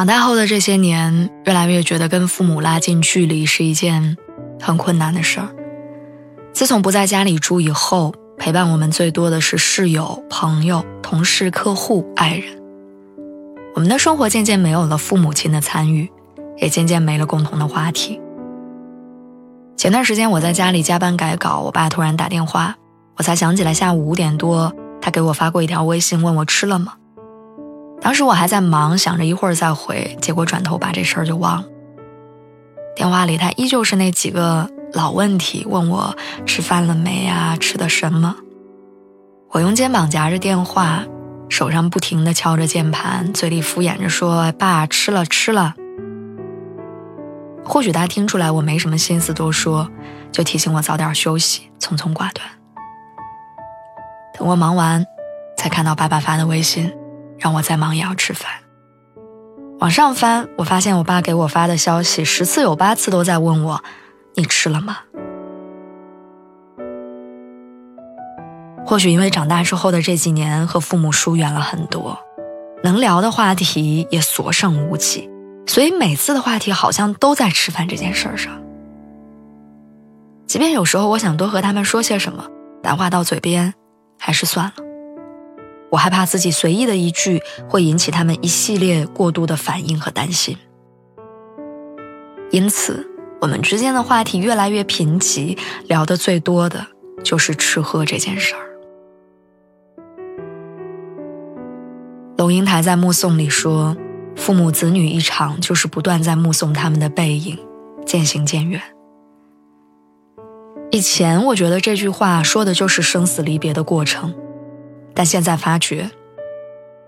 长大后的这些年，越来越觉得跟父母拉近距离是一件很困难的事儿。自从不在家里住以后，陪伴我们最多的是室友、朋友、同事、客户、爱人。我们的生活渐渐没有了父母亲的参与，也渐渐没了共同的话题。前段时间我在家里加班改稿，我爸突然打电话，我才想起来下午五点多，他给我发过一条微信，问我吃了吗？当时我还在忙，想着一会儿再回，结果转头把这事儿就忘了。电话里他依旧是那几个老问题，问我吃饭了没呀，吃的什么？我用肩膀夹着电话，手上不停地敲着键盘，嘴里敷衍着说：“爸，吃了吃了。”或许他听出来我没什么心思多说，就提醒我早点休息，匆匆挂断。等我忙完，才看到爸爸发的微信。让我再忙也要吃饭。往上翻，我发现我爸给我发的消息十次有八次都在问我：“你吃了吗？”或许因为长大之后的这几年和父母疏远了很多，能聊的话题也所剩无几，所以每次的话题好像都在吃饭这件事上。即便有时候我想多和他们说些什么，但话到嘴边，还是算了。我害怕自己随意的一句会引起他们一系列过度的反应和担心，因此我们之间的话题越来越贫瘠，聊的最多的就是吃喝这件事儿。龙应台在《目送》里说：“父母子女一场，就是不断在目送他们的背影渐行渐远。”以前我觉得这句话说的就是生死离别的过程。但现在发觉，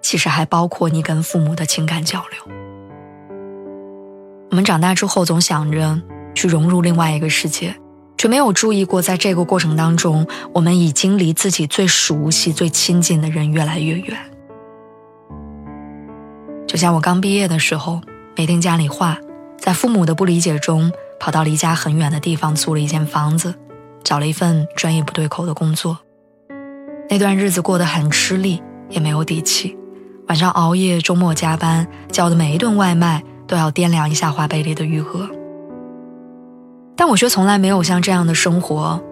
其实还包括你跟父母的情感交流。我们长大之后总想着去融入另外一个世界，却没有注意过，在这个过程当中，我们已经离自己最熟悉、最亲近的人越来越远。就像我刚毕业的时候，没听家里话，在父母的不理解中，跑到离家很远的地方租了一间房子，找了一份专业不对口的工作。那段日子过得很吃力，也没有底气，晚上熬夜，周末加班，叫的每一顿外卖都要掂量一下花呗里的余额。但我却从来没有像这样的生活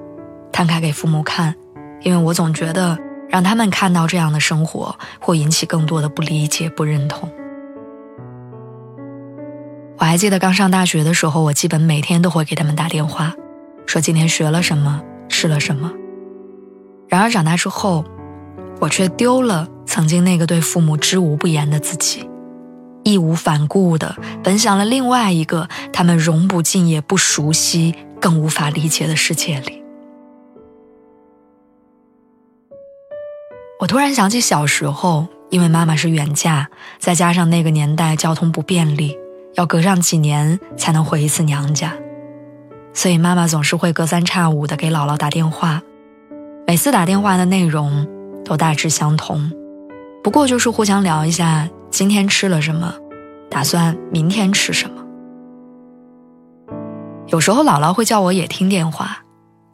摊开给父母看，因为我总觉得让他们看到这样的生活会引起更多的不理解、不认同。我还记得刚上大学的时候，我基本每天都会给他们打电话，说今天学了什么，吃了什么。然而长大之后，我却丢了曾经那个对父母知无不言的自己，义无反顾的奔向了另外一个他们融不进、也不熟悉、更无法理解的世界里。我突然想起小时候，因为妈妈是远嫁，再加上那个年代交通不便利，要隔上几年才能回一次娘家，所以妈妈总是会隔三差五的给姥姥打电话。每次打电话的内容都大致相同，不过就是互相聊一下今天吃了什么，打算明天吃什么。有时候姥姥会叫我也听电话，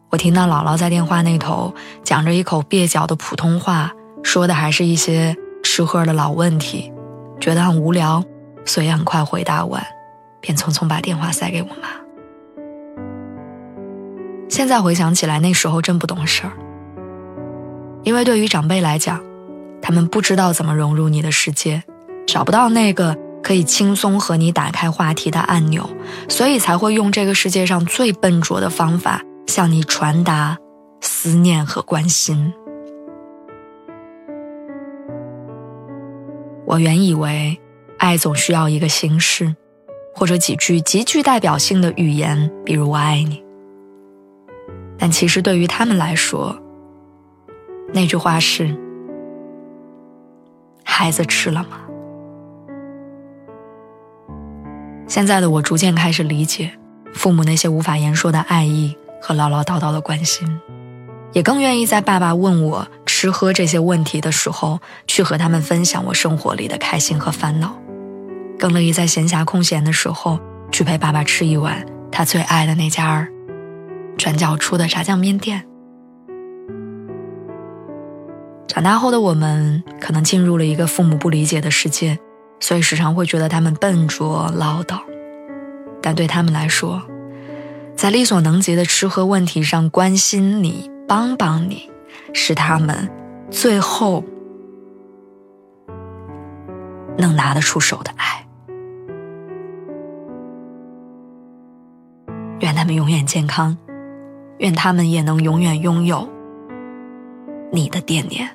我听到姥姥在电话那头讲着一口蹩脚的普通话，说的还是一些吃喝的老问题，觉得很无聊，所以很快回答完，便匆匆把电话塞给我妈。现在回想起来，那时候真不懂事儿。因为对于长辈来讲，他们不知道怎么融入你的世界，找不到那个可以轻松和你打开话题的按钮，所以才会用这个世界上最笨拙的方法向你传达思念和关心。我原以为，爱总需要一个形式，或者几句极具代表性的语言，比如“我爱你”，但其实对于他们来说，那句话是：“孩子吃了吗？”现在的我逐渐开始理解父母那些无法言说的爱意和唠唠叨叨的关心，也更愿意在爸爸问我吃喝这些问题的时候，去和他们分享我生活里的开心和烦恼，更乐意在闲暇空闲的时候去陪爸爸吃一碗他最爱的那家儿转角处的炸酱面店。长大后的我们可能进入了一个父母不理解的世界。所以时常会觉得他们笨拙唠叨，但对他们来说，在力所能及的吃喝问题上关心你、帮帮你，是他们最后能拿得出手的爱。愿他们永远健康，愿他们也能永远拥有你的惦念。